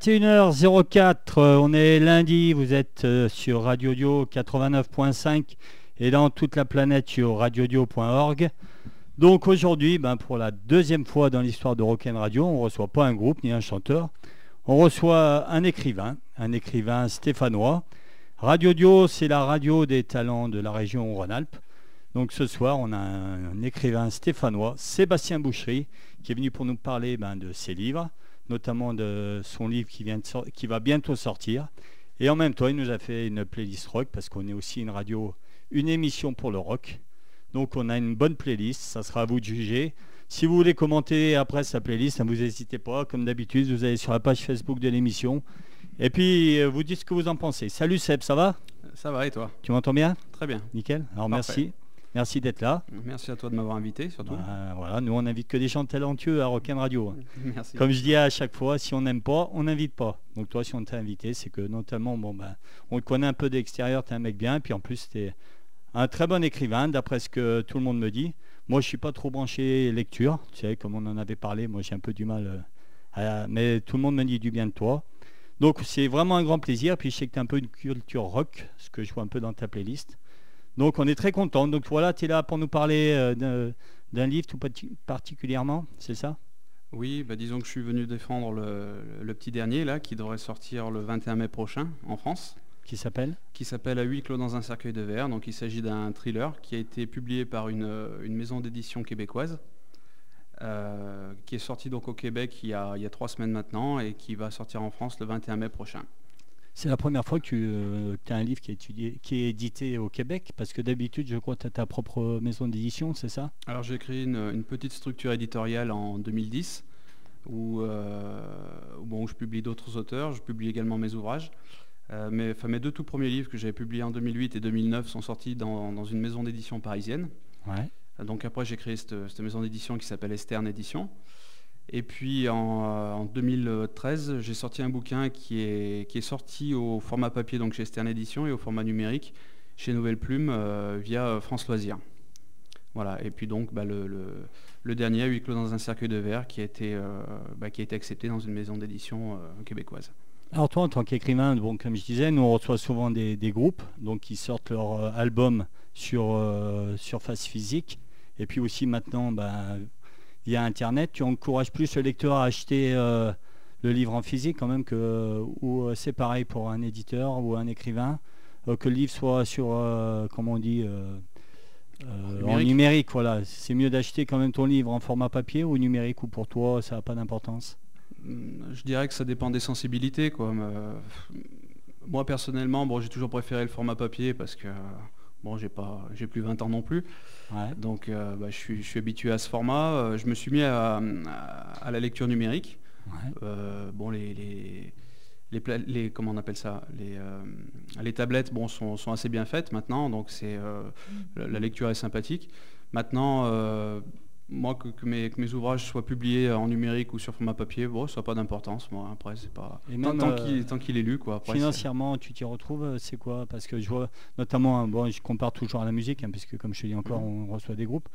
21h04, euh, on est lundi, vous êtes euh, sur Radio Dio 89.5 et dans toute la planète sur radiodio.org. Donc aujourd'hui, ben, pour la deuxième fois dans l'histoire de Rock'n Radio, on ne reçoit pas un groupe ni un chanteur, on reçoit un écrivain, un écrivain stéphanois. Radio Dio, c'est la radio des talents de la région Rhône-Alpes. Donc ce soir, on a un, écrivain stéphanois, Sébastien Boucherie, qui est venu pour nous parler ben, de ses livres notamment de son livre qui, vient qui va bientôt sortir. Et en même temps, il nous a fait une playlist rock parce qu'on est aussi une radio, une émission pour le rock. Donc on a une bonne playlist, ça sera à vous de juger. Si vous voulez commenter après sa playlist, ne vous n'hésitez pas. Comme d'habitude, vous allez sur la page Facebook de l'émission. Et puis, euh, vous dites ce que vous en pensez. Salut Seb, ça va? Ça va et toi? Tu m'entends bien? Très bien. Nickel. Alors merci. Merci d'être là. Merci à toi de m'avoir invité, surtout. Bah, voilà, nous on n'invite que des gens talentueux à Rock'n Radio. Merci. Comme je dis à chaque fois, si on n'aime pas, on n'invite pas. Donc toi, si on t'a invité, c'est que notamment, bon ben, on te connaît un peu d'extérieur, tu es un mec bien, puis en plus, tu es un très bon écrivain, d'après ce que tout le monde me dit. Moi, je suis pas trop branché lecture, tu sais, comme on en avait parlé, moi j'ai un peu du mal, euh, mais tout le monde me dit du bien de toi. Donc c'est vraiment un grand plaisir, puis je sais que tu as un peu une culture rock, ce que je vois un peu dans ta playlist. Donc on est très content. Donc voilà, tu es là pour nous parler euh, d'un livre tout particulièrement, c'est ça? Oui, bah, disons que je suis venu défendre le, petit dernier là, qui devrait sortir le 21 mai prochain en France. Qui s'appelle? Qui s'appelle À huis clos dans un cercueil de verre. Donc il s'agit d'un thriller qui a été publié par une, maison d'édition québécoise. Euh, qui est sorti donc au Québec il y, a, il y, a, trois semaines maintenant et qui va sortir en France le 21 mai prochain. C'est la première fois que tu euh, as un livre qui est, étudié, qui est édité au Québec, parce que d'habitude, je crois que tu as ta propre maison d'édition, c'est ça? Alors j'ai créé une, petite structure éditoriale en 2010, où, euh, bon, je publie d'autres auteurs, je publie également mes ouvrages. Euh, mes deux tout premiers livres que j'avais publiés en 2008 et 2009 sont sortis dans, une maison d'édition parisienne. Donc après, j'ai créé cette, cette maison d'édition qui s'appelle Esterne Édition. Et puis en, 2013, j'ai sorti un bouquin qui est, sorti au format papier, donc chez Stern Edition, et au format numérique chez Nouvelle Plume euh, via France Loisirs. Voilà, et puis donc bah, le, dernier, Huit clos dans un cercueil de verre, qui a été, euh, bah, qui a été accepté dans une maison d'édition euh, québécoise. Alors toi, en tant qu'écrivain, comme je disais, nous on reçoit souvent des, groupes donc, qui sortent leur album sur surface physique. Et puis aussi maintenant, bah, via Internet, tu encourages plus le lecteur à acheter euh, le livre en physique quand même que ou euh, c'est pareil pour un éditeur ou un écrivain. euh, que le livre soit sur, euh, comment on dit, euh, euh, en Numérique. numérique. Voilà, c'est mieux d'acheter quand même ton livre en format papier ou numérique ou pour toi ça n'a pas d'importance? Hum, Je dirais que ça dépend des sensibilités. Quoi. euh, moi personnellement, bon, j'ai toujours préféré le format papier parce que bon, j'ai pas, j'ai plus 20 ans non plus. Ouais. Donc euh, bah, je, suis, je suis habitué à ce format. Euh, je me suis mis à, à- à la lecture numérique. Ouais. Euh, bon, les, les, les, pla- les- comment on appelle ça? Les, les tablettes bon, sont, sont assez bien faites maintenant, donc c'est la, la lecture est sympathique. Maintenant, moi, que, que mes, que mes ouvrages soient publiés en numérique ou sur format papier, bon, ça n'a pas d'importance. Moi, après, c'est pas Et tant, même, tant euh, qu'il tant qu'il est lu, quoi. Après, Financièrement, tu t'y retrouves, euh, c'est quoi? Parce que je vois notamment, bon, je compare toujours à la musique, hein, puisque comme je te dis encore, on reçoit des groupes.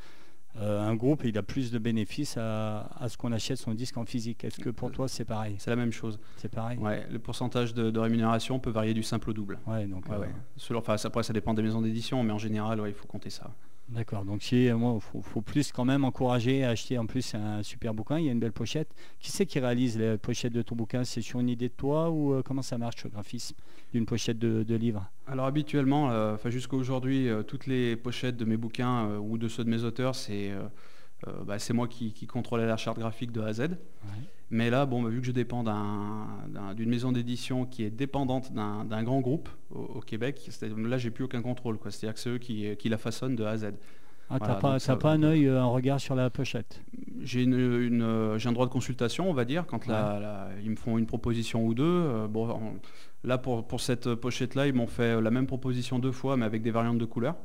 Euh, un groupe, il a plus de bénéfices à, à ce qu'on achète son disque en physique. Est-ce que pour toi, c'est pareil? c'est la même chose. C'est pareil? Ouais, le pourcentage de, de rémunération peut varier du simple au double. Ouais, donc, Ouais, euh, ouais. Selon- enfin, après, ça dépend des maisons d'édition, mais en général, ouais, il faut compter ça. D'accord, donc si, euh, moi, faut, faut plus quand même encourager à acheter en plus un super bouquin, il y a une belle pochette. Qui c'est qui réalise les pochettes de ton bouquin? C'est sur une idée de toi ou euh, comment ça marche le graphisme d'une pochette de, de livre? Alors habituellement, euh, enfin jusqu'à aujourd'hui, euh, toutes les pochettes de mes bouquins ou de ceux de mes auteurs, c'est bah, c'est moi qui, qui contrôlais la charte graphique de A à Z. Mais là, bon, bah, vu que je dépends d'un- d'un- d'une maison d'édition qui est dépendante d'un grand groupe au, au Québec, là j'ai plus aucun contrôle. C'est-à-dire que c'est eux qui, qui la façonnent de A à Z. Ah, t'as Voilà, pas, t'as ça- pas un œil, euh, un regard sur la pochette? J'ai une, une, euh, j'ai un droit de consultation, on va dire, quand la- la- ils me font une proposition ou deux. Euh, bon, là, pour, pour cette pochette-là, ils m'ont fait la même proposition deux fois, mais avec des variantes de couleurs.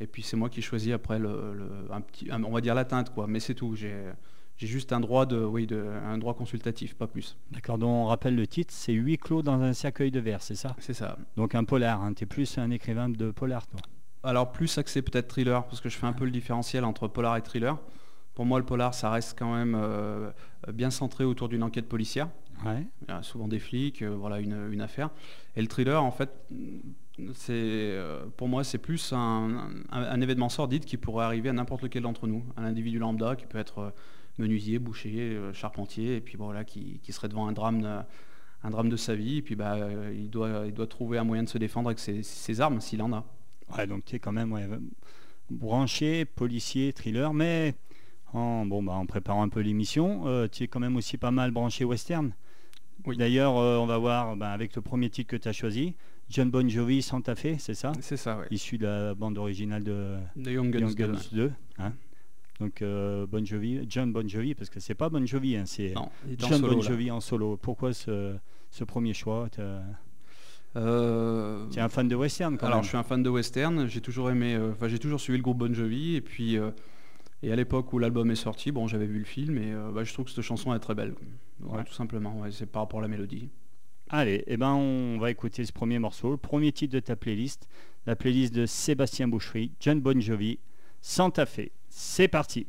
Et puis c'est moi qui choisis après le, le- un petit, un- on va dire la teinte, quoi. Mais c'est tout. J'ai, j'ai juste un droit de, oui, de, un droit consultatif, pas plus. D'accord, donc on rappelle le titre, c'est Huit clos dans un cercueil de verre, c'est ça? C'est ça. Donc un polar, hein, t'es plus un écrivain de polar, toi. Alors plus axé peut-être thriller, parce que je fais un peu le différentiel entre polar et thriller. Pour moi, le polar, ça reste quand même euh, bien centré autour d'une enquête policière. Ouais. Il y a souvent des flics, euh, voilà une, une affaire. Et le thriller, en fait, c'est euh, pour moi, c'est plus un, un- un événement sordide qui pourrait arriver à n'importe lequel d'entre nous. Un individu lambda qui peut être menuisier, boucher, euh, charpentier, et puis bon, voilà, qui, qui serait devant un drame, de, un drame de sa vie, et puis bah, euh, il, doit, il doit trouver un moyen de se défendre avec ses, ses armes, s'il en a. Ouais, donc tu es quand même ouais, branché, policier, thriller, mais en, bon, bah, en préparant un peu l'émission, euh, tu es quand même aussi pas mal branché western. Oui. D'ailleurs, euh, on va voir bah, avec le premier titre que tu as choisi, John Bon Jovi, Santa Fe, c'est ça? C'est ça, oui. Issu de la bande originale de The Young Guns, Young 2, Guns ouais. 2. hein? Donc euh, Bon Jovi, John Bon Jovi, parce que c'est pas Bon Jovi, hein, c'est John solo, Bon là. Jovi en solo. Pourquoi ce, ce premier choix? T'as- Euh, Tu es un fan de western quand Alors, même je suis un fan de western. J'ai toujours aimé, euh, enfin, j'ai toujours suivi le groupe Bon Jovi. Et puis, euh, et à l'époque où l'album est sorti, bon, j'avais vu le film et euh, bah, je trouve que cette chanson est très belle. Ouais. tout simplement. ouais, c'est par rapport à la mélodie. Allez, eh ben on va écouter ce premier morceau, le premier titre de ta playlist, la playlist de Sébastien Boucherie, John Bon Jovi, Santa Fe. C'est parti.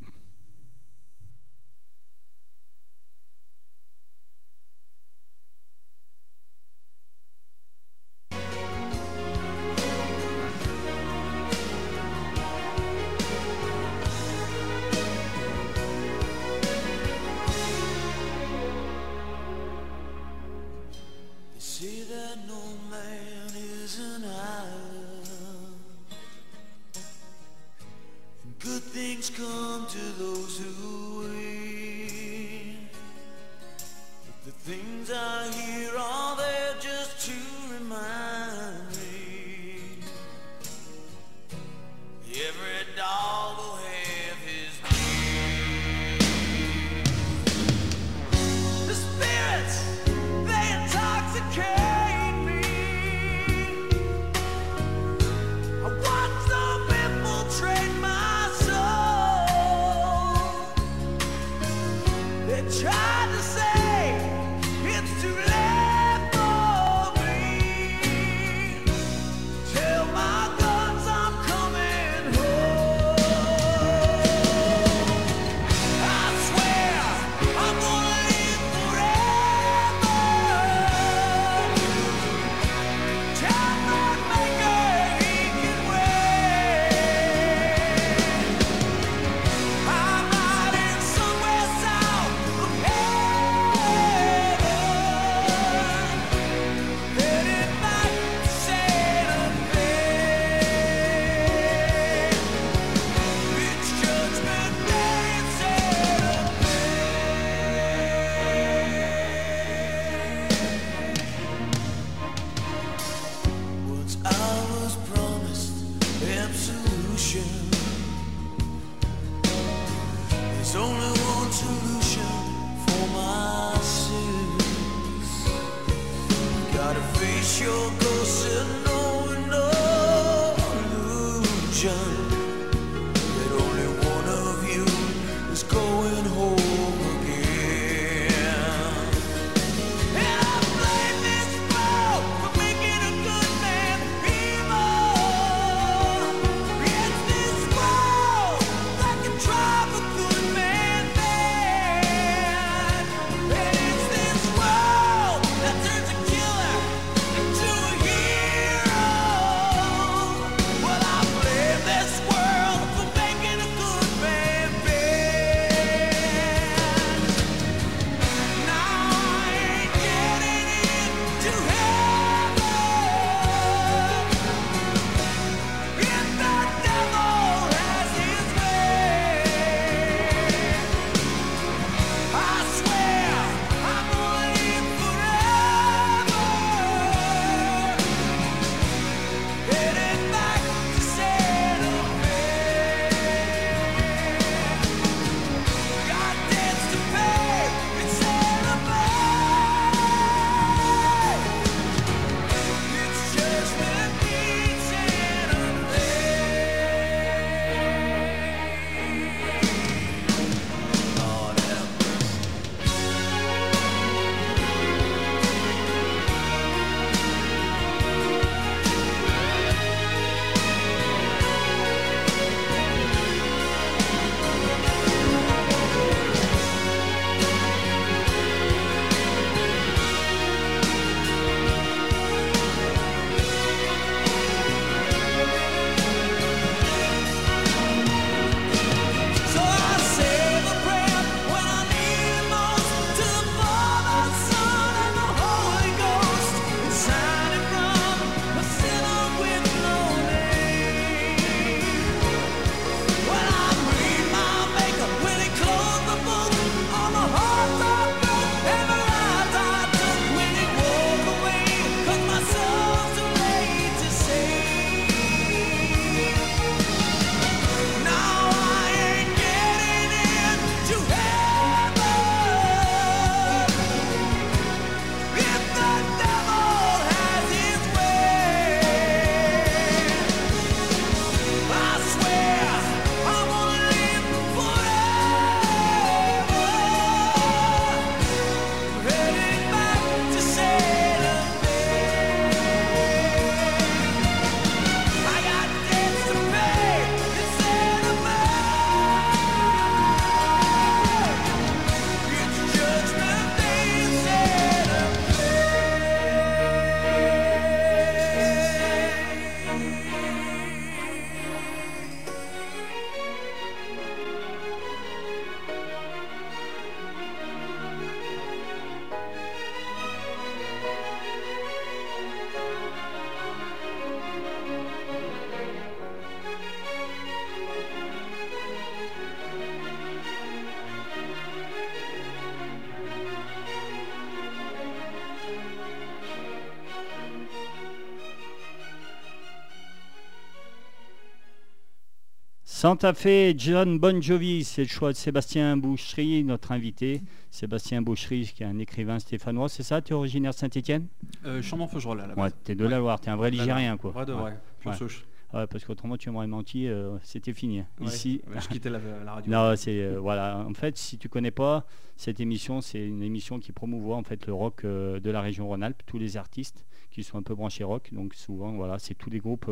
Santa Fe, John Bon Jovi, c'est le choix de Sébastien Boucherie, notre invité. Sébastien Boucherie, qui est un écrivain stéphanois, c'est ça Tu es originaire de Saint-Etienne Euh, Chambon-Feugerolles à la Ouais, t'es de la Loire, t'es un vrai Là, là. Ligérien, quoi. Vrai de Ouais. vrai. Ouais. Ouais, parce qu'autrement, tu m'aurais menti, euh, c'était fini. Ouais. Ici, Ouais, je quittais la, la radio. Non, c'est euh, voilà. En fait, si tu connais pas cette émission, c'est une émission qui promouvoit en fait le rock euh, de la région Rhône-Alpes, tous les artistes qui sont un peu branchés rock. Donc souvent, voilà, c'est tous les groupes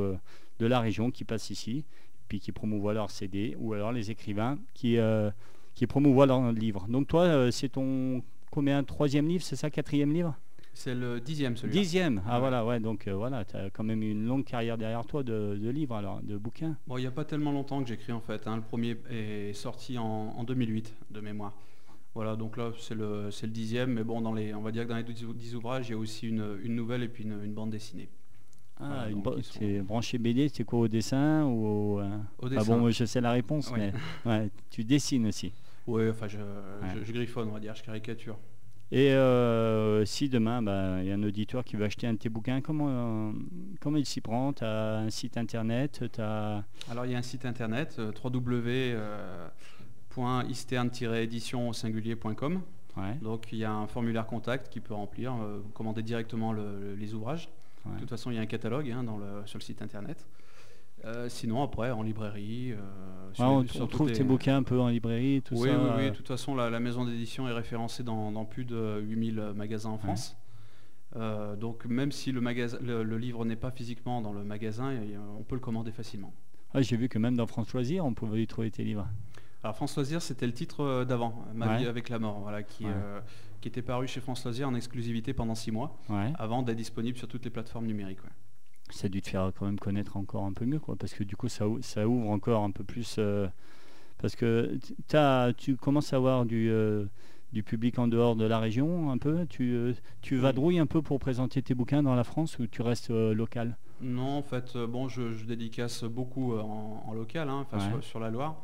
de la région qui passent ici, puis qui promouvoient leurs CD, ou alors les écrivains qui euh, qui promouvoient leurs livres. Donc toi, euh, c'est ton combien troisième livre, c'est ça, quatrième livre? C'est le dixième celui-là. Dixième. Ah Ouais. voilà, ouais. Donc euh, voilà, tu as quand même une longue carrière derrière toi de, de livres, alors, de bouquins. Bon, il n'y a pas tellement longtemps que j'écris en fait. hein. Le premier est sorti en, en 2008 de mémoire. Voilà, donc là c'est le, c'est le dixième, mais bon, dans les, on va dire que dans les dix, dix ouvrages, il y a aussi une, une nouvelle et puis une, une bande dessinée. Ah, Voilà, sont- c'est branché BD, c'est quoi au dessin ou au, euh, Au ah dessin. bon, moi, je sais la réponse, Ouais. mais ouais, tu dessines aussi. Ouais, enfin je, Ouais. je- je griffonne, on va dire, je caricature. Et euh, si demain, bah, il y a un auditeur qui veut acheter un de tes bouquins, comment, euh, comment il s'y prend? Tu as un site internet t'as... Alors il y a un site internet www.isterne-édition singulier.com. Ouais, Donc il y a un formulaire contact qui peut remplir, euh, commander directement le- les ouvrages. Ouais. De toute façon, il y a un catalogue hein, dans le- sur le site internet. Euh, sinon, après, en librairie. euh, sur Ouais, les- on, sur on toutes trouve les- tes bouquins un peu en librairie, tout oui, ça. oui, oui. euh, De toute façon, la, la maison d'édition est référencée dans, dans plus de 8000 magasins en France. Euh, donc, même si le, magasin, le, le livre n'est pas physiquement dans le magasin, on peut le commander facilement. J'ai vu que même dans France Loisirs, on pouvait y trouver tes livres. Alors, France Loisirs, c'était le titre d'avant, Ma vie avec la mort, voilà, qui, qui était paru chez France Loisirs en exclusivité pendant six mois, Ouais. avant d'être disponible sur toutes les plateformes numériques. ouais. Ça a dû te faire quand même connaître encore un peu mieux, quoi, parce que du coup, ça, ou- ça ouvre encore un peu plus. euh, parce que tu commences à avoir du, euh, du public en dehors de la région, un peu. Tu, euh, tu vadrouilles un peu pour présenter tes bouquins dans la France ou tu restes euh, local? Non, en fait, bon, je, je dédicace beaucoup en, en local, hein, enfin, Ouais. sur, sur la Loire.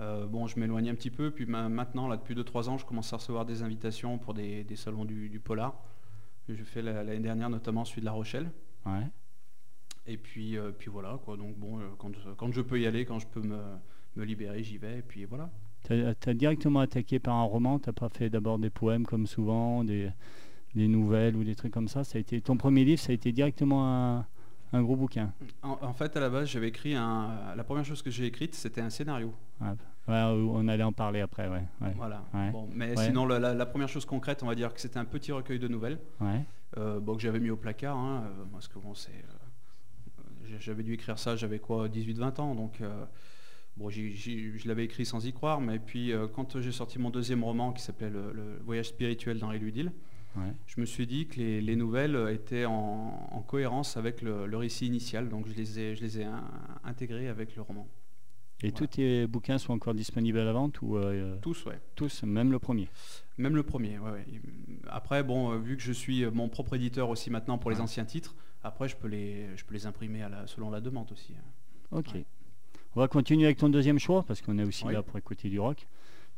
Euh, bon, je m'éloigne un petit peu, puis ma- maintenant, là, depuis 2-3 ans, je commence à recevoir des invitations pour des, des salons du, du polar. J'ai fait la- l'année dernière, notamment celui de La Rochelle. Ouais. Et puis, euh, puis voilà, quoi. Donc bon, euh, quand, quand je peux y aller, quand je peux me, me libérer, j'y vais. Et puis voilà. Tu as, directement attaqué par un roman, tu pas fait d'abord des poèmes comme souvent, des, des nouvelles ou des trucs comme ça? ça a été, ton premier livre, ça a été directement un, un gros bouquin. En, en fait, à la base, j'avais écrit un. La première chose que j'ai écrite, c'était un scénario. Ouais, Ouais, on allait en parler après, ouais. ouais, Voilà. Bon, mais sinon, la, la- la première chose concrète, on va dire que c'était un petit recueil de nouvelles. ouais. euh, bon, que j'avais mis au placard, hein, euh, parce que bon, c'est, euh, j'avais dû écrire ça, j'avais quoi, 18-20 ans, donc euh, bon, je l'avais écrit sans y croire, mais puis quand j'ai sorti mon deuxième roman qui s'appelait Le, Le Voyage spirituel d'Henri Ludil, ouais. je me suis dit que les, les nouvelles étaient en, en cohérence avec le, le récit initial, donc je les ai, je les ai in- intégrées avec le roman. Et Voilà. tous tes bouquins sont encore disponibles à la vente ou euh, Tous, ouais. tous, même le premier? Même le premier, ouais, ouais. Après, bon, euh, vu que je suis euh, mon propre éditeur aussi maintenant pour les anciens titres, après je peux les, je peux les imprimer à la- selon la demande aussi. hein. Ok. Ouais. On va continuer avec ton deuxième choix parce qu'on est aussi Oui. là pour écouter du rock.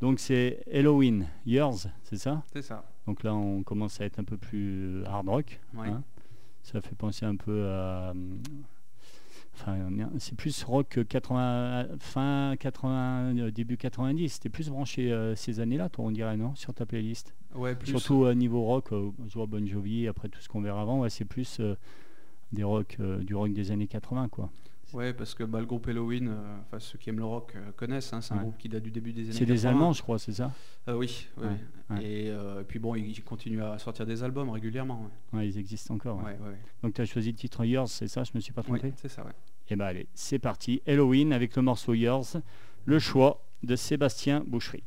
Donc c'est Halloween, Yours, c'est ça? C'est ça. Donc là on commence à être un peu plus euh, hard rock. Ouais. hein. ça fait penser un peu à... hum, Enfin, c'est plus rock que 80, fin 80, euh, début 90. C'était plus branché euh, ces années-là, toi, on dirait, non Sur ta playlist? Ouais, plus. Surtout au niveau rock, euh, je vois Bon Jovi, après tout ce qu'on verra avant, ouais, c'est plus euh, des rock, euh, du rock des années 80, quoi. Ouais, parce que bah, le groupe Halloween, euh, enfin ceux qui aiment le rock euh, connaissent. hein, c'est un Ouais. groupe qui date du début des années. C'est des 80. Allemands, je crois, c'est ça? Euh, oui. oui, Ouais, oui. ouais. Et, et puis bon, ils continuent à sortir des albums régulièrement. Ouais, ils existent encore. Donc tu as choisi le titre Yours, c'est ça Je me suis pas Oui, trompé c'est ça. Ouais. Et ben allez, c'est parti. Halloween avec le morceau Yours, le choix de Sébastien Boucherie.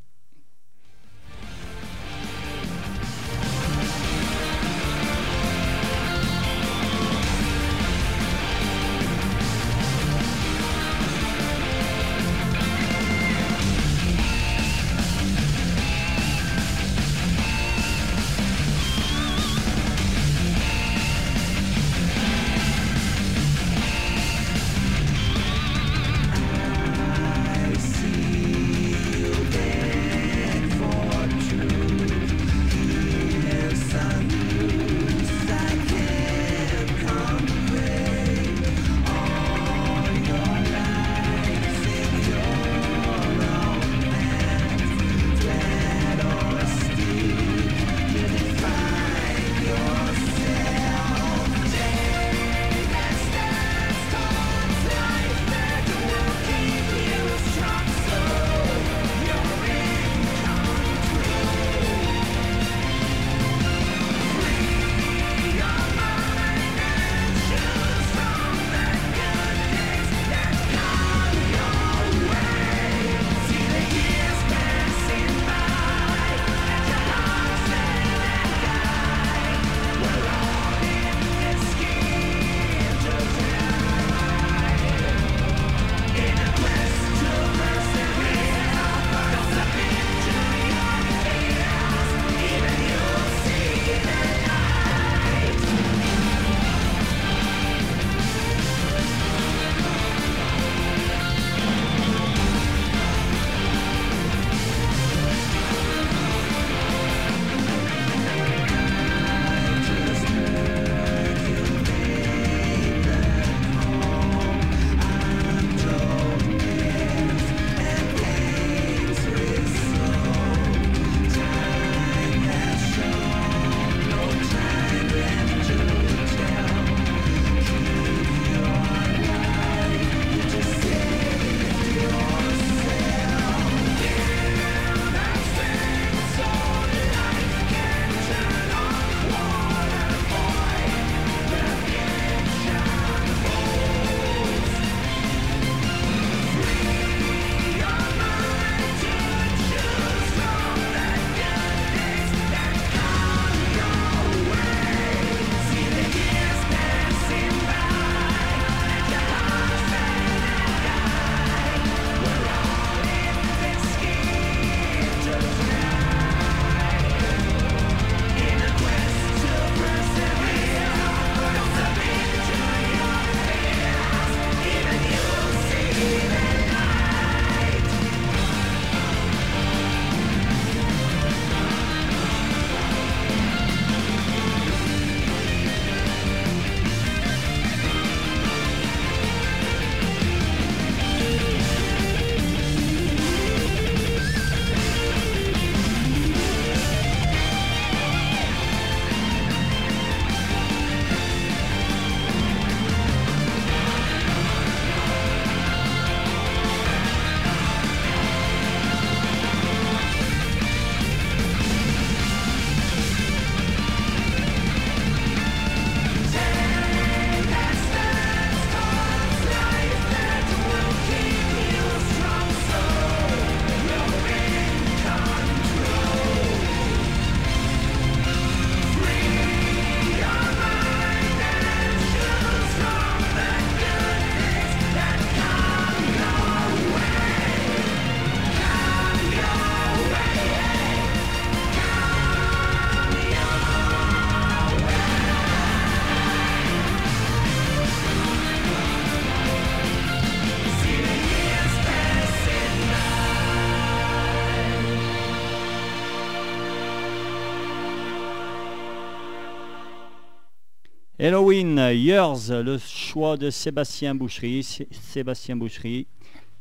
Halloween Years, le choix de Sébastien Boucherie. Sé- Sébastien Boucherie,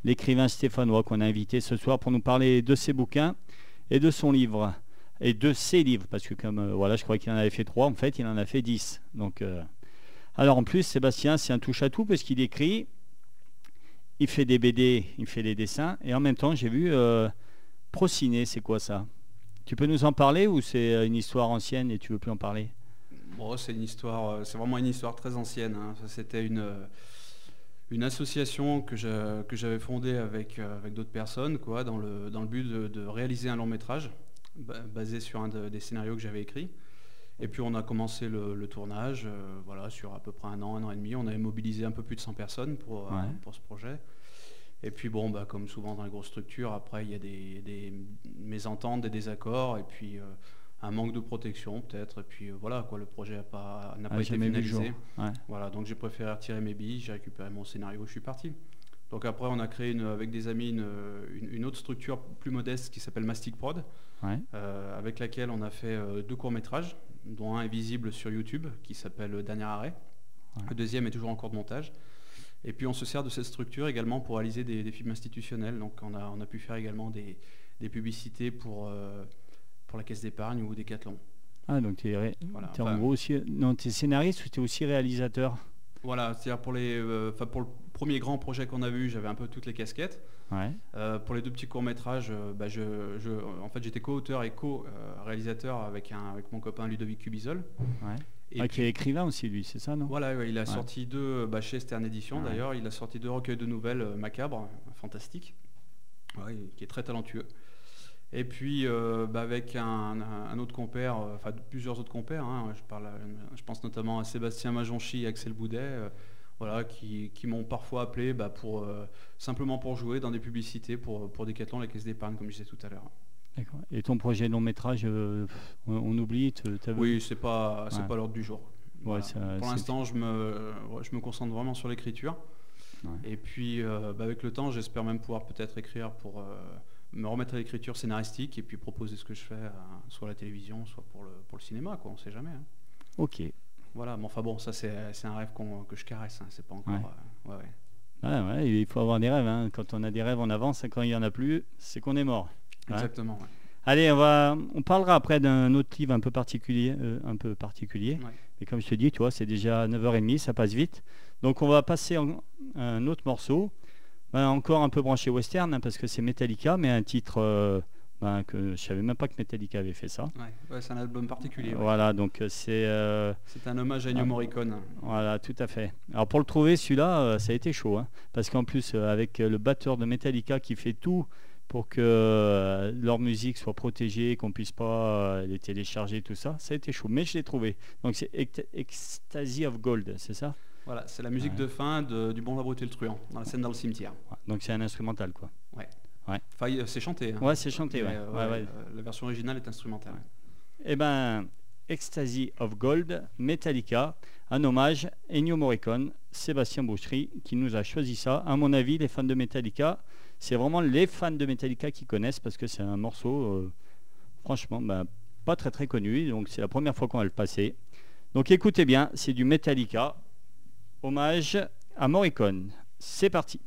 l'écrivain stéphanois qu'on a invité ce soir pour nous parler de ses bouquins et de son livre. Et de ses livres, parce que comme euh, voilà, je crois qu'il en avait fait trois, en fait, il en a fait dix. Donc, euh, alors en plus, Sébastien, c'est un touche-à-tout parce qu'il écrit, il fait des BD, il fait des dessins, et en même temps, j'ai vu euh, Prociné, c'est quoi ça? Tu peux nous en parler ou c'est une histoire ancienne et tu veux plus en parler? Bon, c'est une histoire, euh, c'est vraiment une histoire très ancienne. hein. C'était une, euh, une association que je- que j'avais fondée avec, euh, avec d'autres personnes, quoi, dans le, dans le but de, de réaliser un long métrage ba- basé sur un de- des scénarios que j'avais écrits. Et puis on a commencé le, le tournage, euh, voilà, sur à peu près un an, un an et demi. On avait mobilisé un peu plus de 100 personnes pour, euh, pour ce projet. Et puis bon, bah, comme souvent dans les grosses structures, après il y a des, des mésententes, des désaccords, et puis euh, un manque de protection peut-être. Et puis euh, voilà, quoi, le projet n'a pas, n'a Ah, pas été finalisé. Ouais. Voilà, donc j'ai préféré retirer mes billes, j'ai récupéré mon scénario, je suis parti. Donc après, on a créé une- avec des amis une, une- une autre structure plus modeste qui s'appelle Mastic Prod, Ouais. euh, avec laquelle on a fait euh, deux courts-métrages, dont un est visible sur YouTube, qui s'appelle Dernier Arrêt. Ouais. Le deuxième est toujours en cours de montage. Et puis on se sert de cette structure également pour réaliser des, des films institutionnels. Donc on a, on a pu faire également des, des publicités pour, euh, pour la Caisse d'épargne ou Decathlon. Ah, donc tu es, ré- Voilà, t'es en gros aussi. Non, tu es scénariste ou tu es aussi réalisateur? Voilà, c'est-à-dire pour, les, euh, enfin, pour le premier grand projet qu'on a vu, j'avais un peu toutes les casquettes. Ouais. Euh, pour les deux petits courts-métrages, euh, bah, je, je- en fait, j'étais co-auteur et co-réalisateur avec, un- avec mon copain Ludovic Cubizol. Ouais. Et ah, puis- qui est écrivain aussi, lui, c'est ça, non? Voilà, ouais, il a sorti deux, bah, chez Stern Edition d'ailleurs, il a sorti deux recueils de nouvelles euh, macabres, euh, fantastiques, qui est très talentueux. Et puis euh, bah, avec un, autre compère, euh, enfin plusieurs autres compères, hein, je, parle, à- je pense notamment à Sébastien Majonchi et Axel Boudet, euh, voilà, qui, qui m'ont parfois appelé bah, pour, euh, simplement pour jouer dans des publicités pour, pour Decathlon, la caisse d'épargne, comme je disais tout à l'heure. D'accord. Et ton projet long métrage, euh, on, on oublie Oui, c'est pas, c'est Ouais. pas l'ordre du jour. Ouais, Voilà. ça- Pour l'instant, je me, je me concentre vraiment sur l'écriture. Ouais. Et puis, euh, bah, avec le temps, j'espère même pouvoir peut-être écrire pour euh, me remettre à l'écriture scénaristique et puis proposer ce que je fais, euh, soit à la télévision, soit pour le, pour le cinéma, quoi. On sait jamais. hein. Ok. Voilà, mais enfin bon, ça c'est un rêve que je caresse, hein. c'est pas encore. Ouais. euh, ouais, ouais. Il faut avoir des rêves. hein. Quand on a des rêves, on avance. et Quand il n'y en a plus, c'est qu'on est mort. Exactement. Allez, on, va, on parlera après d'un autre livre un peu particulier. euh, un peu particulier. Mais comme je te dis, tu vois, c'est déjà 9h30, ça passe vite. Donc on va passer en- à un autre morceau. Ben, encore un peu branché western, hein, parce que c'est Metallica, mais un titre euh, ben, que je savais même pas que Metallica avait fait ça. Ouais, ouais, c'est un album particulier. ouais. Voilà, donc euh, c'est... euh, C'est un hommage à Ennio Ah. Morricone. Voilà, tout à fait. Alors pour le trouver, celui-là, euh, ça a été chaud, hein, parce qu'en plus, avec le batteur de Metallica qui fait tout pour que leur musique soit protégée, qu'on puisse pas les télécharger, tout ça, ça a été chaud. Mais je l'ai trouvé. Donc c'est Ecstasy of Gold, c'est ça? Voilà, c'est la musique Ouais. de fin de- du Bon, la brute et le truand, dans la scène dans le cimetière. Ouais, Donc c'est un instrumental, quoi. Enfin, il- c'est chanté. hein. Ouais, c'est chanté, Mais, ouais. euh, Ouais, ouais, ouais. euh, la version originale est instrumentale. Eh ben, Ecstasy of Gold, Metallica, un hommage, Ennio Morricone, Sébastien Boucherie, qui nous a choisi ça. À mon avis, les fans de Metallica, c'est vraiment les fans de Metallica qui connaissent parce que c'est un morceau, euh, franchement, ben, pas très très connu. Donc c'est la première fois qu'on va le passer. Donc écoutez bien, c'est du Metallica, hommage à Morricone. C'est parti.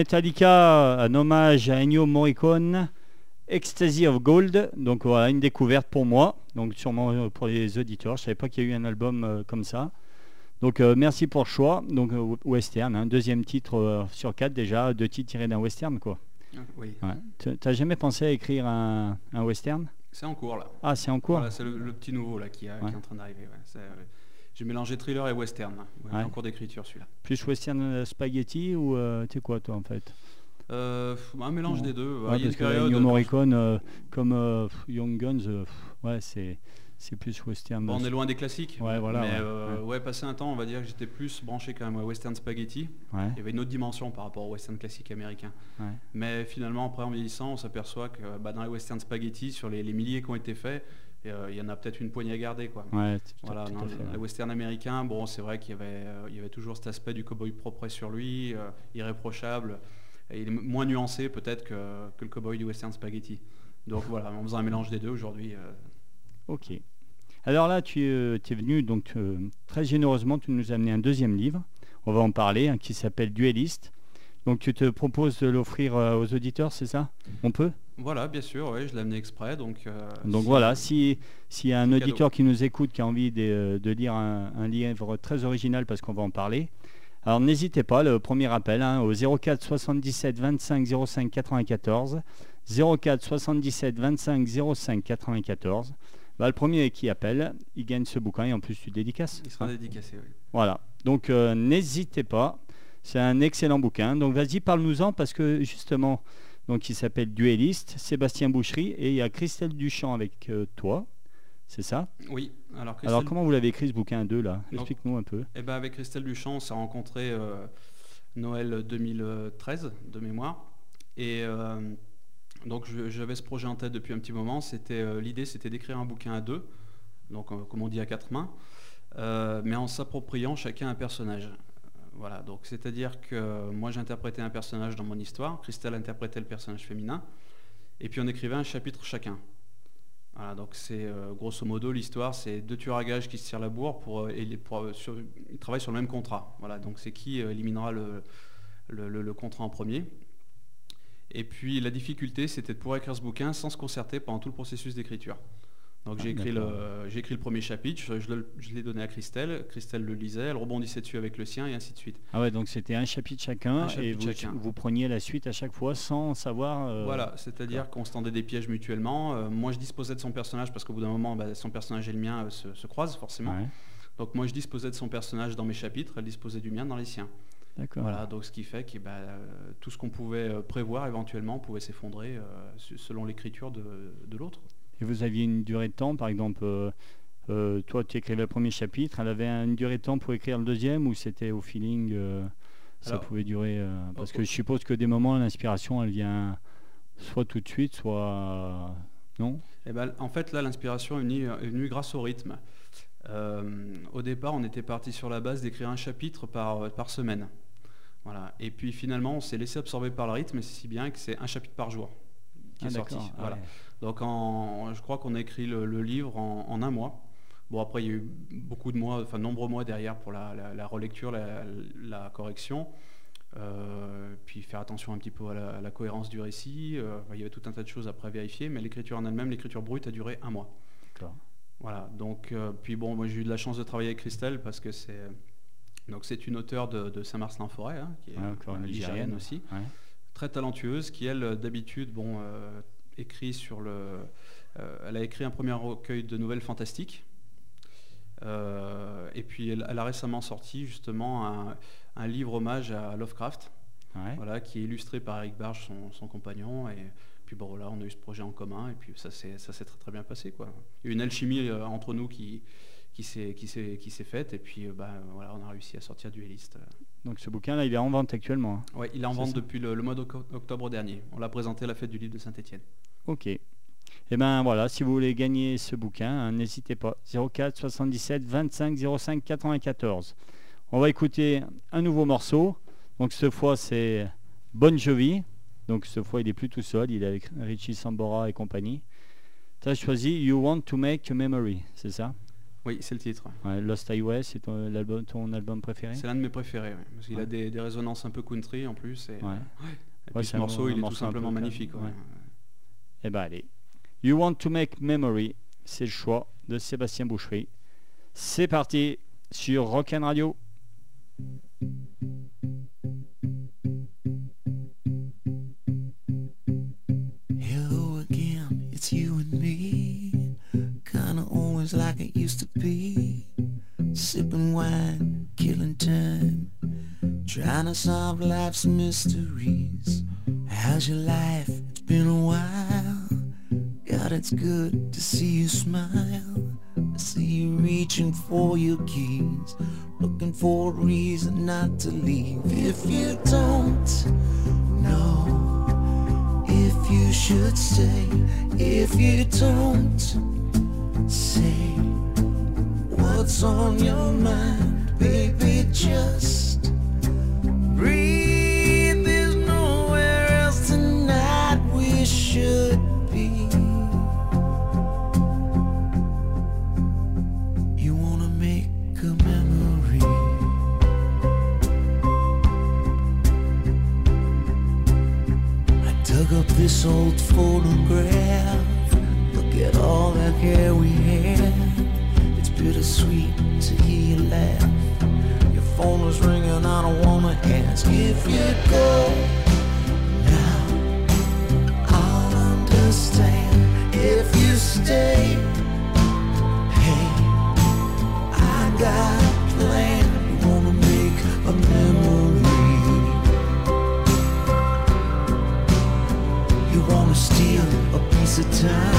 Metallica, un hommage à Ennio Morricone, Ecstasy of Gold. Donc voilà, une découverte pour moi, donc sûrement euh, pour les auditeurs. Je savais pas qu'il y a eu un album euh, comme ça. Donc euh, merci pour le choix. Donc western, hein, deuxième titre sur quatre déjà, deux titres tirés d'un western quoi. Ah, Oui, Ouais. T'as jamais pensé à écrire un, un western? C'est en cours là. Ah, c'est en cours? Voilà, c'est le, le petit nouveau là qui, a- qui Ouais. est en train d'arriver. ouais. Euh, J'ai mélangé thriller et western. là. Ouais, Ouais. En cours d'écriture celui-là. Plus western euh, spaghetti ou euh, t'es quoi toi en fait? Euh, un mélange Non. des deux. Ouais, parce que je- Morricone, euh, comme euh, Young Guns, euh, ouais, c'est c'est plus western. Bon, on est loin des classiques. Ouais, voilà, Mais ouais, euh, ouais, passé un temps, on va dire que j'étais plus branché quand même à western spaghetti. Il y avait une autre dimension par rapport au western classique américain. Mais finalement, après en vieillissant, on s'aperçoit que bah, dans les western spaghetti, sur les, les milliers qui ont été faits, euh, il y en a peut-être une poignée à garder. Quoi. Ouais, Voilà, tout dans à le- fait. le ouais. western américain, bon, c'est vrai qu'il y avait, euh, il y avait toujours cet aspect du cowboy propre sur lui, euh, irréprochable. Et il est moins nuancé peut-être que, que le cowboy du western spaghetti. Donc voilà, en faisant un mélange des deux aujourd'hui. Ok. Alors là, tu es venu, donc très généreusement, tu nous as amené un deuxième livre. On va en parler, hein, qui s'appelle Dueliste. Donc tu te proposes de l'offrir euh, aux auditeurs, c'est ça? On peut? Voilà, bien sûr, oui, je l'ai amené exprès. Donc, euh, Donc si- voilà, si- s'il y a un cadeau. auditeur qui nous écoute, qui a envie de, de lire un, un livre très original, parce qu'on va en parler, alors n'hésitez pas, le premier appel hein, au 04 77 25 05 94, 04 77 25 05 94. Bah, le premier qui appelle, il gagne ce bouquin et en plus tu dédicaces. Il sera hein? dédicacé, oui. Voilà, donc euh, n'hésitez pas, c'est un excellent bouquin. Donc vas-y, parle-nous-en parce que justement, donc il s'appelle Dueliste, Sébastien Boucherie et il y a Christelle Duchamp avec euh, toi, c'est ça? Oui, alors Christelle, Alors comment vous l'avez écrit ce bouquin à deux là? Explique-nous un peu. eh ben, avec Christelle Duchamp, on s'est rencontrés euh, Noël 2013, de mémoire. Et euh, donc je- j'avais ce projet en tête depuis un petit moment. C'était L'idée, c'était d'écrire un bouquin à deux, donc comme on dit à quatre mains, mais en s'appropriant chacun un personnage. Voilà, donc c'est-à-dire que moi j'interprétais un personnage dans mon histoire, Christelle interprétait le personnage féminin, et puis on écrivait un chapitre chacun. Donc c'est euh, grosso modo l'histoire, c'est deux tueurs à gages qui se tirent la bourre pour, euh, euh, sur- ils travaillent sur le même contrat. Voilà, donc c'est qui éliminera le- le contrat en premier. Et puis la difficulté, c'était de pouvoir écrire ce bouquin sans se concerter pendant tout le processus d'écriture. Donc Ah, j'ai écrit, le, écrit le premier chapitre, je, l'ai donné à Christelle, Christelle le lisait, elle rebondissait dessus avec le sien et ainsi de suite. Ah ouais, donc c'était un chapitre chacun Un et vous, chacun. vous preniez la suite à chaque fois sans savoir. euh, Voilà, c'est-à-dire qu'on se tendait des pièges mutuellement. Euh, moi je disposais de son personnage parce qu'au bout d'un moment, bah, son personnage et le mien euh, se, se croisent forcément. ouais, Donc moi je disposais de son personnage dans mes chapitres, elle disposait du mien dans les siens. D'accord. Voilà, donc ce qui fait que bah, tout ce qu'on pouvait prévoir éventuellement pouvait s'effondrer se- selon l'écriture de, de l'autre. Et vous aviez une durée de temps, par exemple, euh, euh, toi tu écrivais le premier chapitre, elle avait une durée de temps pour écrire le deuxième ou c'était au feeling euh, ça Alors, pouvait durer Parce que je suppose que des moments l'inspiration elle vient soit tout de suite, soit non? Et ben, en fait, là, l'inspiration est venue, est venue grâce au rythme. Euh, au départ, on était parti sur la base d'écrire un chapitre par, par semaine. Voilà. Et puis finalement, on s'est laissé absorber par le rythme, si bien que c'est un chapitre par jour qui Ah, est sorti. Ah Voilà. ouais. Donc en- je crois qu'on a écrit le, le livre en, en un mois. Bon après il y a eu beaucoup de mois, enfin nombreux mois derrière pour la, la- la relecture, la, la correction, Euh, puis faire attention un petit peu à la, à la cohérence du récit. Euh, il y avait tout un tas de choses après vérifier, mais l'écriture en elle-même, l'écriture brute a duré un mois. Voilà. Donc euh, puis bon, moi j'ai eu de la chance de travailler avec Christelle parce que c'est donc c'est une auteure de, de Saint-Marcelin-Forêt, hein, qui est Ouais, ligérienne aussi Ouais. Très talentueuse qui elle d'habitude bon euh, écrit sur le euh, elle a écrit un premier recueil de nouvelles fantastiques. Euh, et puis elle, elle a récemment sorti justement un, un livre hommage à Lovecraft. Ouais. voilà qui est illustré par Eric Barge son, son compagnon. Et puis bon voilà on a eu ce projet en commun. Et puis ça s'est ça s'est très très bien passé quoi. Il y a eu une alchimie euh, entre nous qui qui s'est qui s'est qui s'est faite. Et puis euh, bah, voilà on a réussi à sortir Dueliste Donc ce bouquin là il est en vente actuellement. hein. Ouais, il est en vente ça. depuis le, le mois d'octobre dernier. On l'a présenté à la fête du livre de Saint-Étienne. Ok. Et ben voilà, si vous voulez gagner ce bouquin, hein, n'hésitez pas. 04 77 25 05 94. On va écouter un nouveau morceau. Donc cette fois c'est Bon Jovi. Donc cette fois il est plus tout seul, il est avec Richie Sambora et compagnie. Tu as choisi You Want to Make a Memory, c'est ça? Oui, c'est le titre. Ouais, Lost Highway, c'est ton album, ton album préféré? C'est l'un de mes préférés, ouais, parce qu'il a des, des résonances un peu country en plus. Et, Ouais. et puis c'est ce morceau, un il est tout simplement magnifique. ouais. ouais. Eh ben allez. You Want to Make Memory, c'est le choix de Sébastien Boucherie. C'est parti sur Rock'n Radio. Like it used to be. Sipping wine, killing time. Trying to solve life's mysteries. How's your life? It's been a while. God, it's good to see you smile. I see you reaching for your keys. Looking for a reason not to leave. If you don't know if you should stay if you don't say what's on your mind baby? Just we had. It's bittersweet to hear you laugh. Your phone was ringing, I don't wanna ask if you'd go. Now I'll understand if you stay. Hey, I got a plan. You wanna make a memory. You wanna steal a piece of time.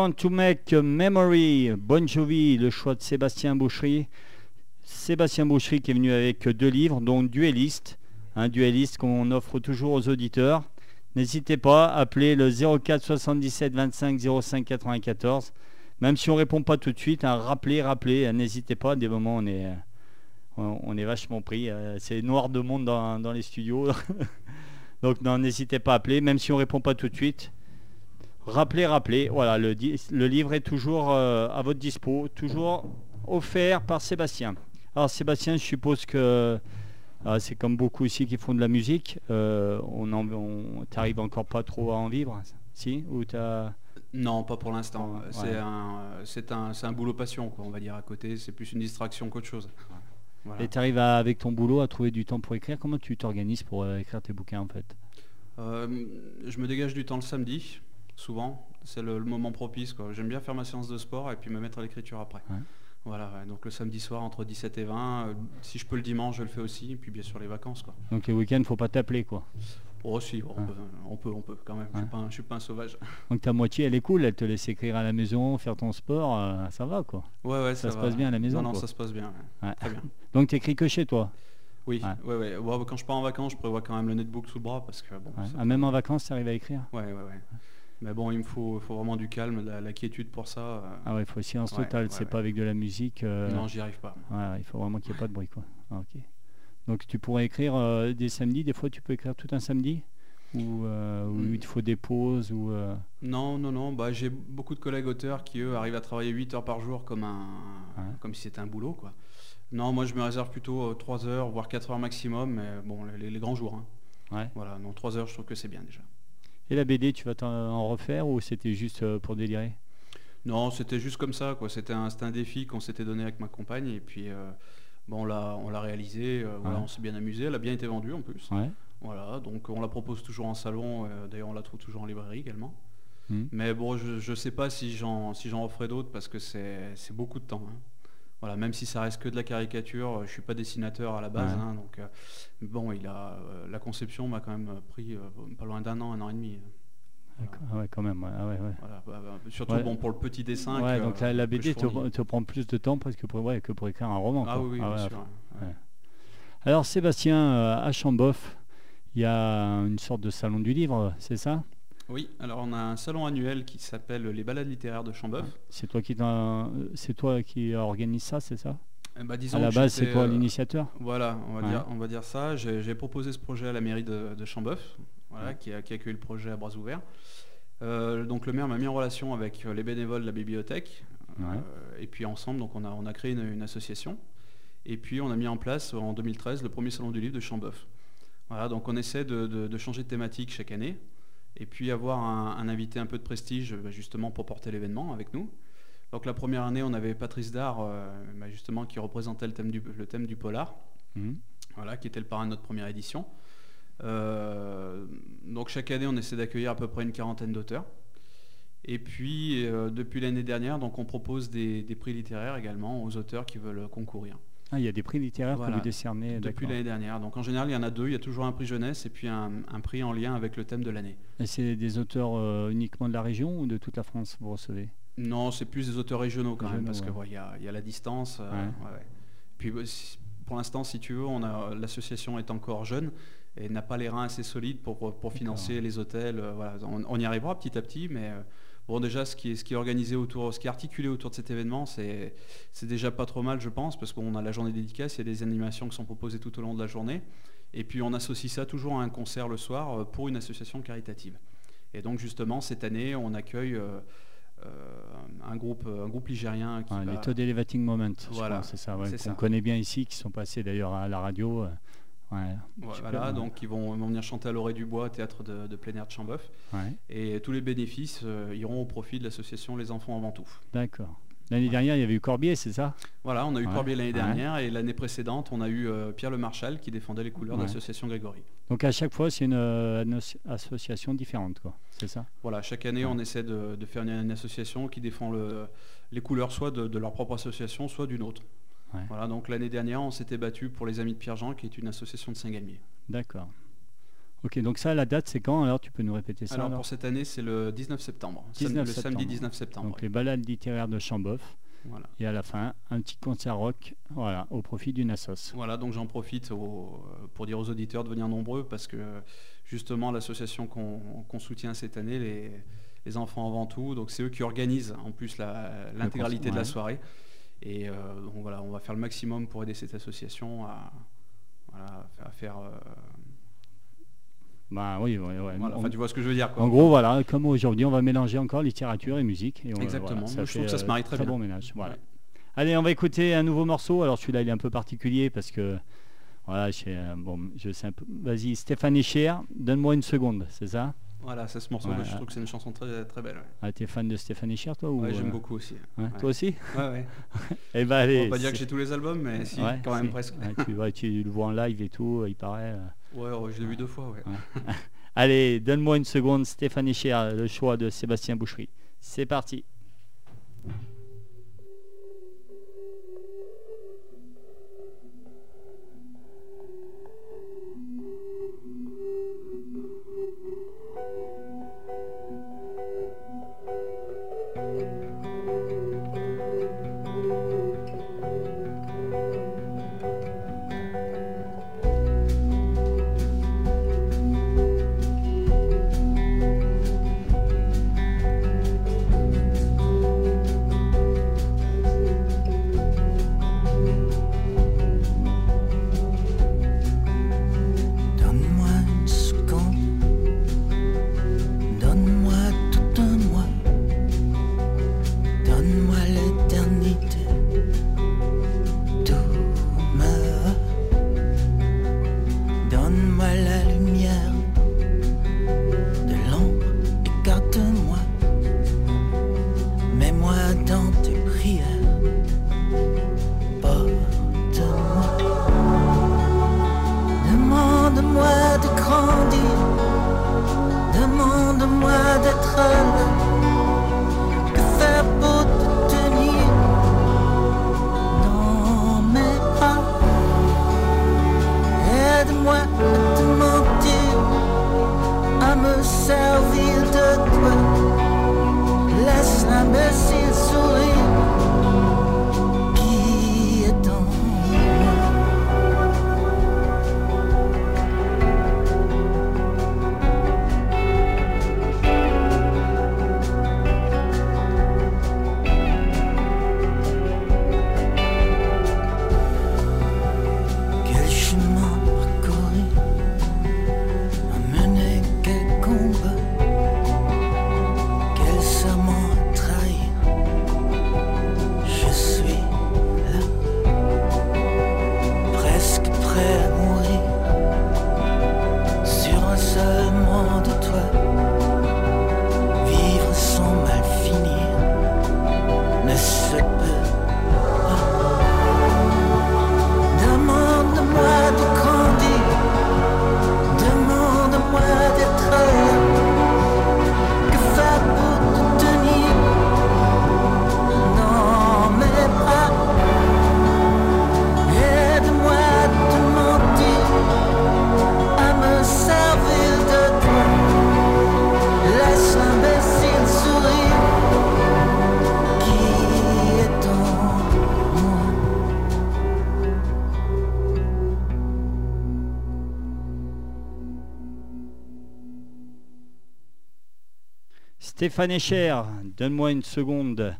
Want to Make Memory, Bon Jovi, le choix de Sébastien Boucherie. Sébastien Boucherie qui est venu avec deux livres, dont Dueliste un dueliste qu'on offre toujours aux auditeurs. N'hésitez pas à appeler le 04 77 25 05 94. Même si on répond pas tout de suite, hein, rappelez, rappelez, euh, n'hésitez pas. Des moments, on est, euh, on est vachement pris. euh, C'est noir de monde dans, dans les studios. Donc n'hésitez pas à appeler, même si on répond pas tout de suite. Rappelez, rappelez. Voilà, le, livre est toujours euh, à votre dispo, toujours offert par Sébastien. Alors Sébastien, je suppose que ah, c'est comme beaucoup ici qui font de la musique. euh, on en, on, t'arrives encore pas trop à en vivre, si Ou t'as Non, pas pour l'instant. Ouais. C'est un, boulot passion, quoi, on va dire à côté. C'est plus une distraction qu'autre chose. Voilà. Et tu arrives avec ton boulot à trouver du temps pour écrire. Comment tu t'organises pour euh, écrire tes bouquins en fait? Euh, je me dégage du temps le samedi, souvent. C'est le, le moment propice. quoi. J'aime bien faire ma séance de sport et puis me mettre à l'écriture après. Ouais. Voilà, ouais. donc le samedi soir entre 17 et 20. euh, si je peux le dimanche, je le fais aussi. Et puis bien sûr les vacances. Quoi. Donc les week-ends, faut pas t'appeler quoi. Oh si, on, peut, on peut, on peut quand même. Je Ouais. suis pas un- je suis pas un sauvage. Donc ta moitié, elle est cool. Elle te laisse écrire à la maison, faire ton sport, euh, ça va quoi. Ouais, ouais, Ça se va. passe bien à la maison, Non, non, quoi. ça se passe bien. ouais. Très bien. Donc t'écris que chez toi. Oui, Ouais. ouais. Ouais, quand je pars en vacances, je prévois quand même le netbook sous le bras parce que bon. Ah, même en vacances, tu arrives à écrire Ouais, ouais, ouais. Mais bon, il me faut, faut vraiment du calme, de la, la quiétude pour ça. euh, Ah ouais, il faut silence Ouais, total. ouais, c'est ouais. pas avec de la musique. euh, Non, j'y arrive pas. il faut vraiment qu'il n'y ait pas de bruit quoi. Ah, ok. Donc tu pourrais écrire euh, des samedis. Des fois, tu peux écrire tout un samedi? Ou euh, Mm. il te faut des pauses ou. Non, non, non. Bah, j'ai beaucoup de collègues auteurs qui, eux, arrivent à travailler 8 heures par jour comme, un, comme si c'était un boulot. Quoi. Non, moi, je me réserve plutôt 3 heures, voire 4 heures maximum, mais bon, les, les grands jours. hein. Ouais. Voilà, non, 3 heures, je trouve que c'est bien déjà. Et la BD, tu vas t'en en refaire ou c'était juste euh, pour délirer? Non, c'était juste comme ça, quoi. C'était un, défi qu'on s'était donné avec ma compagne, et puis, euh, bon, on l'a, on l'a réalisé, euh, voilà, Ouais. on s'est bien amusé, elle a bien été vendue en plus. Ouais. Voilà, donc on la propose toujours en salon, euh, d'ailleurs on la trouve toujours en librairie également. Mhm. Mais bon, je ne sais pas si j'en si referai d'autres parce que c'est c'est beaucoup de temps. hein. Voilà, même si ça reste que de la caricature, euh, je suis pas dessinateur à la base, Ouais. hein, donc euh, bon, il a euh, la conception m'a quand même pris pas loin d'un an, un an et demi. D'accord. Ah ouais, quand même. ouais. Ah ouais, ouais. Voilà, bah, bah, surtout bon pour le petit dessin. Que, donc la, BD te, prend plus de temps presque pour, que pour écrire un roman. Ah quoi. oui, oui, Ah bien sûr. Alors Sébastien, euh, à Chamboff, il y a une sorte de salon du livre, c'est ça? Oui, alors on a un salon annuel qui s'appelle les balades littéraires de Chamboeuf. C'est toi qui c'est toi qui organise ça, c'est ça? Eh bah, disons À la base, c'est toi euh, l'initiateur? Voilà, on va, Ouais. dire, on va dire ça. J'ai proposé ce projet à la mairie de, de Chamboeuf, voilà, Ouais. qui, a, qui accueille le projet à bras ouverts. Euh, donc le maire m'a mis en relation avec euh, les bénévoles de la bibliothèque. Ouais. Euh, et puis ensemble, donc on a, on a créé une, une association. Et puis on a mis en place en 2013 le premier salon du livre de Chamboeuf. Voilà, donc on essaie de, de- de changer de thématique chaque année. Et puis avoir un, un invité un peu de prestige euh, justement pour porter l'événement avec nous. Donc la première année, on avait Patrice Dard, euh, bah, justement, qui représentait le thème du, le thème du polar Mhm. voilà, qui était le parrain de notre première édition. Euh, donc chaque année, on essaie d'accueillir à peu près une quarantaine d'auteurs. Et puis, euh, depuis l'année dernière, donc on propose des, des prix littéraires également aux auteurs qui veulent concourir. Ah, il y a des prix littéraires Voilà. que vous décernez. Depuis l'année dernière. Donc en général, il y en a deux. Il y a toujours un prix jeunesse et puis un, un prix en lien avec le thème de l'année. Et c'est des auteurs euh, uniquement de la région ou de toute la France vous recevez? Non, c'est plus des auteurs régionaux quand même, parce que ouais. ouais, il y, a- il y a la distance. euh, Ouais. Puis si- pour l'instant, si tu veux, on a l'association est encore jeune et n'a pas les reins assez solides pour, pour financer les hôtels. euh, voilà. on, on y arrivera petit à petit, mais euh, bon, déjà, ce qui est, ce qui est organisé autour, ce qui est articulé autour de cet événement, c'est c'est déjà pas trop mal, je pense, parce qu'on a la journée dédicace, il y a des animations qui sont proposées tout au long de la journée, et puis on associe ça toujours à un concert le soir euh, pour une association caritative. Et donc justement, cette année, on accueille euh, euh, un, groupe, un groupe ligérien qui Ouais, va- Les Todd Elevating Moment, Voilà, c'est ça, ouais, qu'on connaît bien ici, qui sont passés d'ailleurs à la radio. Ouais, voilà, ouais. donc ils vont, venir chanter à l'orée du bois, théâtre de, de plein air de Chamboeuf. ouais, Et tous les bénéfices euh, iront au profit de l'association Les Enfants avant tout. D'accord. L'année dernière, il y avait eu Corbier, c'est ça? Voilà, on a eu Corbier l'année dernière et l'année précédente, on a eu euh, Pierre Le Marchal qui défendait les couleurs de l'association Grégory. Donc à chaque fois, c'est une, euh, une association différente, quoi. C'est ça? Voilà, chaque année, on essaie de, de faire une, une association qui défend le- les couleurs soit de, de leur propre association, soit d'une autre. Ouais. Voilà, donc l'année dernière, on s'était battu pour les Amis de Pierre-Jean, qui est une association de Saint-Galmier. D'accord. Ok, donc ça, la date, c'est quand Alors, tu peux nous répéter ça Alors alors pour cette année, c'est le 19 septembre. Sam- 19 le samedi septembre. 19 septembre. Donc les balades littéraires de Chamboff. Voilà. Et à la fin, un petit concert rock, voilà, au profit d'une assos. Voilà, donc j'en profite au- pour dire aux auditeurs de venir nombreux parce que justement l'association qu'on soutient cette année, les, les enfants avant tout, donc c'est eux qui organisent en plus l'intégralité de la soirée. Et euh, donc voilà, on va faire le maximum pour aider cette association à, voilà, à faire. euh, Bah oui, ouais, ouais. voilà, En- enfin, tu vois ce que je veux dire. quoi. En gros, voilà, comme aujourd'hui, on va mélanger encore littérature et musique. Et on- Exactement. voilà, Je trouve que ça se marie très bien. bon ménage. Voilà. Ouais. Allez, on va écouter un nouveau morceau. Alors celui-là, il est un peu particulier parce que voilà, j'ai, euh, bon, je sais un peu. Vas-y, Stéphane Cher, donne-moi une seconde, c'est ça? Voilà, c'est ce morceau. Ouais. je trouve que c'est une chanson très, très belle. ouais. ah, T'es fan de Stéphane Cher, toi ou Ouais, j'aime euh, beaucoup aussi. Toi aussi Ouais, ouais. Eh ben On allez. va pas dire que j'ai tous les albums, mais si, quand même presque. Tu, le vois en live et tout, il paraît. euh. Ouais, je l'ai vu deux fois. Ouais. Allez, donne-moi une seconde, Stéphane Cher, le choix de Sébastien Boucherie. C'est parti. Stéphane Echer, donne-moi une seconde.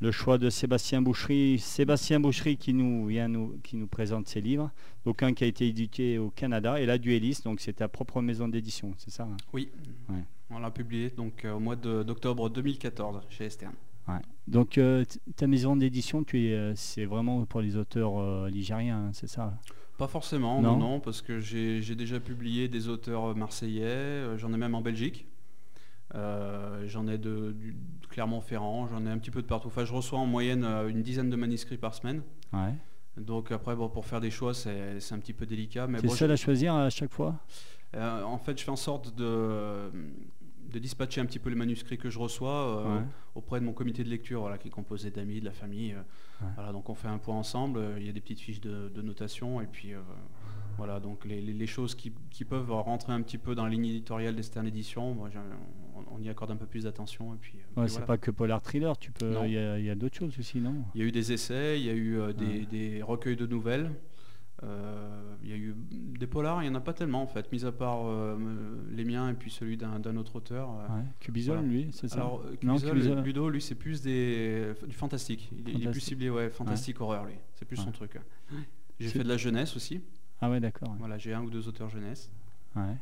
Le choix de Sébastien Boucherie. Sébastien Boucherie qui nous vient nous, qui nous présente ses livres. Donc un qui a été édité au Canada et la Dueliste, donc c'est ta propre maison d'édition, c'est ça hein? Oui. Ouais. On l'a publié donc euh, au mois d'octobre 2014 chez Esterne. Ouais. Donc euh, ta maison d'édition, euh, c'est vraiment pour les auteurs ligériens, hein, c'est ça? Pas forcément, Non. non, non, parce que j'ai déjà publié des auteurs marseillais, j'en ai même en Belgique, Euh, j'en ai de, du- Clermont-Ferrand, j'en ai un petit peu de partout. Enfin, je reçois en moyenne euh, une dizaine de manuscrits par semaine. Ouais. Donc après, bon, pour faire des choix, c'est c'est un petit peu délicat. Mais C'est bon, seul à choisir à chaque fois? Euh, en fait, je fais en sorte de, de dispatcher un petit peu les manuscrits que je reçois euh, Ouais. auprès de mon comité de lecture, voilà, qui est composé d'amis, de la famille. Ouais. Voilà, donc on fait un point ensemble. Il y a des petites fiches de, de notation et puis voilà, donc les, les- les choses qui, qui peuvent rentrer un petit peu dans la ligne éditoriale d'Esterne Édition, moi, on, y accorde un peu plus d'attention. Et puis, euh, Ouais, c'est voilà. pas que polar thriller, tu peux. Il y a, il y a d'autres choses aussi, non? Il y a eu des essais, il y a eu euh, des, Ouais. des recueils de nouvelles. euh, il y a eu des polars, il n'y en a pas tellement en fait, mis à part les miens et puis celui d'un d'un autre auteur. Ouais. Cubisol, Voilà. lui, c'est ça? Alors, euh, Non. Ludo, lui, c'est plus des, du fantastique. Il, est- il est plus ciblé, ouais, fantastique horreur, lui. C'est plus son truc. J'ai fait de la jeunesse aussi. Ah ouais, d'accord. Voilà, j'ai un ou deux auteurs jeunesse. Ouais.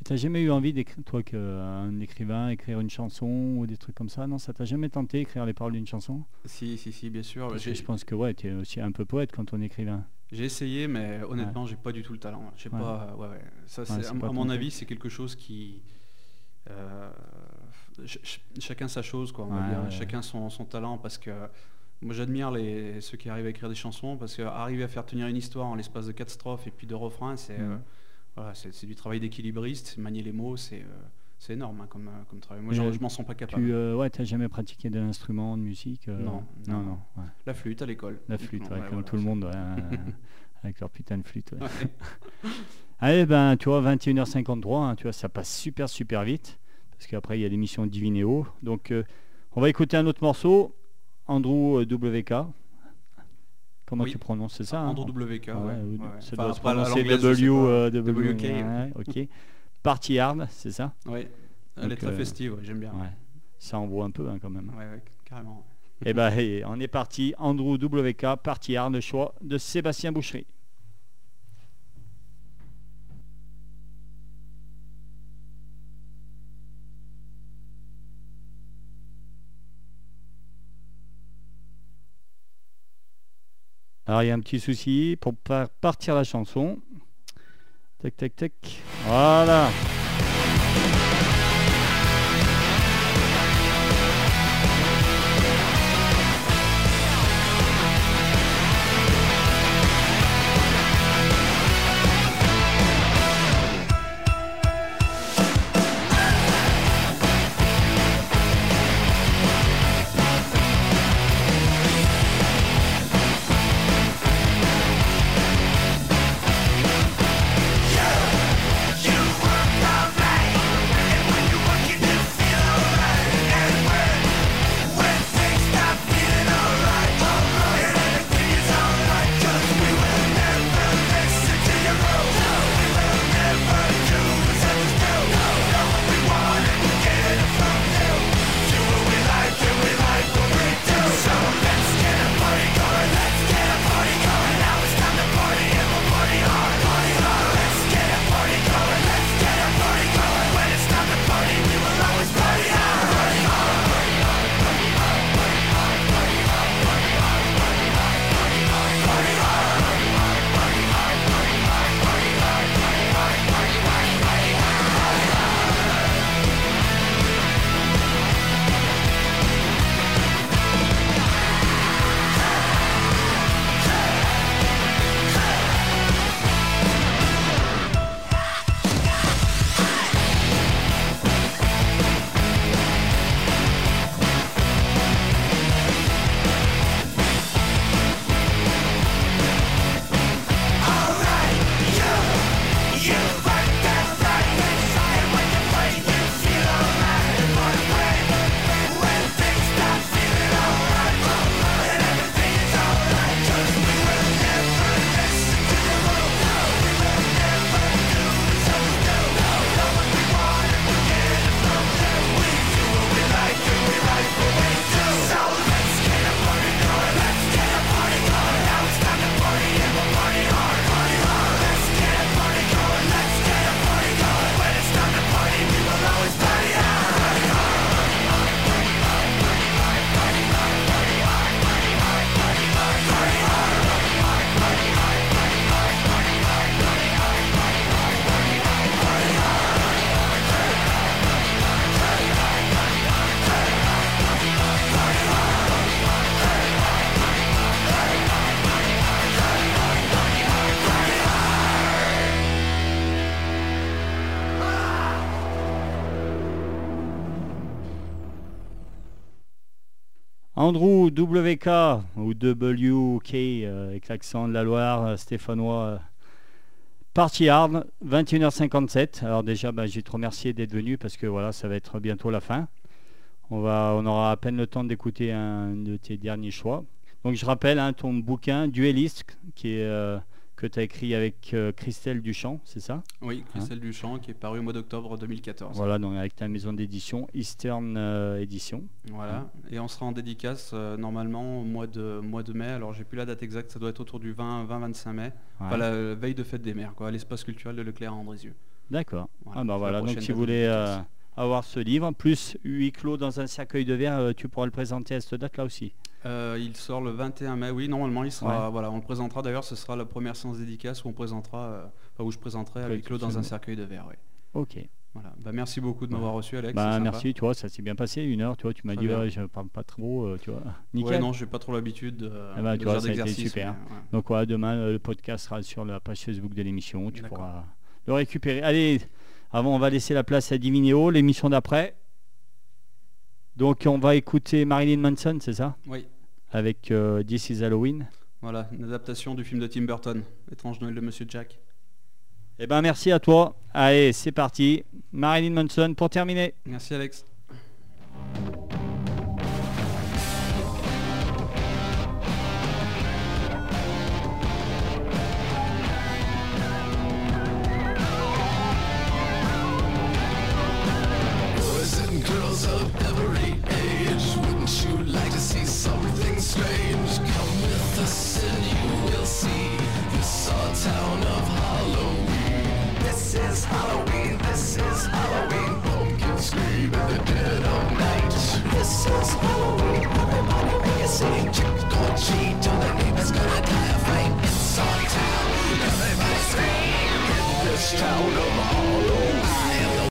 Et t'as jamais eu envie d'écrire, toi, qu'un écrivain, écrire une chanson ou des trucs comme ça? Non, ça t'a jamais tenté écrire les paroles d'une chanson? Si, si, si, bien sûr. Parce que J'ai je pense que ouais, tu es aussi un peu poète quand on est écrivain. j'ai essayé, mais honnêtement, j'ai pas du tout le talent. J'ai Ouais. pas, ouais, ouais. Ça, Ouais, c'est- c'est à, mon avis, c'est quelque chose qui. euh, ch- ch- chacun sa chose, quoi. on va dire. Chacun son, son talent, parce que moi, j'admire les ceux qui arrivent à écrire des chansons, parce qu'arriver à faire tenir une histoire en l'espace de quatre strophes et puis deux refrains, c'est euh, voilà, c'est du travail d'équilibriste. Manier les mots, c'est euh, c'est énorme hein, comme, euh, comme travail. Moi, euh, je m'en sens pas capable. Tu euh, ouais, jamais pratiqué d'un instrument de musique euh, Non, non, non. non. ouais. La flûte à l'école. La flûte, ouais, comme voilà, tout le monde, avec leur putain de flûte. Allez, ben, tu vois, 21h53, hein, tu vois, ça passe super, super vite. Parce qu'après, il y a l'émission Divinéo. Donc, on va écouter un autre morceau, Andrew WK. Comment Oui. tu prononces, c'est ça hein Andrew WK, Ah ouais, ouais, ouais, oui. Ça Enfin, doit se prononcer W, euh, W, WK, ok. Party Hard, c'est ça Ouais. Elle est très euh, festive, j'aime bien. Ça envoie un peu hein, quand même. Ouais, carrément. Et ben, hey, on est parti. Andrew WK, Party Hard, le choix de Sébastien Boucherie. Alors il y a un petit souci pour faire partir la chanson. Tac tac tac. Voilà. Andrew WK ou WK euh, avec l'accent de la Loire euh, stéphanois. euh, Party Hard, 21h57. Alors déjà, bah, je vais te remercier d'être venu parce que voilà, ça va être bientôt la fin. On, aura à peine le temps d'écouter un de tes derniers choix. Donc je rappelle hein, ton bouquin Duelist qui est, euh, que tu as écrit avec euh, Christelle Duchamp, c'est ça? Oui, Christelle Duchamp qui est paru au mois d'octobre 2014. Voilà, donc avec ta maison d'édition Eastern euh, Edition. Voilà. Et on sera en dédicace euh, normalement au mois de, mois de mai. Alors j'ai plus la date exacte, ça doit être autour du 20-25 mai. Enfin, Ouais. la veille de fête des mers, quoi, à l'espace culturel de Leclerc à Andrézieux. D'accord. Voilà, ah bah voilà, donc si vous voulez euh, avoir ce livre, plus huis clos dans un cercueil de verre, tu pourras le présenter à cette date là aussi. Euh, il sort le 21 mai, oui, normalement il sera, Ouais. voilà, on le présentera d'ailleurs, ce sera la première séance dédicace où on présentera, euh, enfin, où je présenterai avec Claude dans un cercueil de verre, oui. Ok. Voilà. Bah, merci beaucoup de m'avoir reçu Alex. Bah merci, tu vois, ça s'est bien passé, une heure, tu vois, tu m'as dit ouais, je parle pas trop, euh, tu vois. Nickel. Ouais, non, j'ai pas trop l'habitude de, Eh ben, de tu vois, faire ça a été d'exercice, super. mais, ouais. Donc demain le podcast sera sur la page Facebook de l'émission, tu pourras le récupérer. Allez, avant on va laisser la place à Divinéo, l'émission d'après. Donc on va écouter Marilyn Manson, c'est ça? Oui, Avec euh, This is Halloween. voilà, une adaptation du film de Tim Burton, Étrange Noël de Monsieur Jack. Eh ben merci à toi. Allez, c'est parti. Marilyn Manson pour terminer. Merci Alex. Town of Halloween. This is Halloween, this is Halloween. Pumpkins scream in the dead of night. This is Halloween, everybody make a scene. Trick or treat, the neighbor's gonna die of fright. It's our town, everybody scream. In this town of Halloween.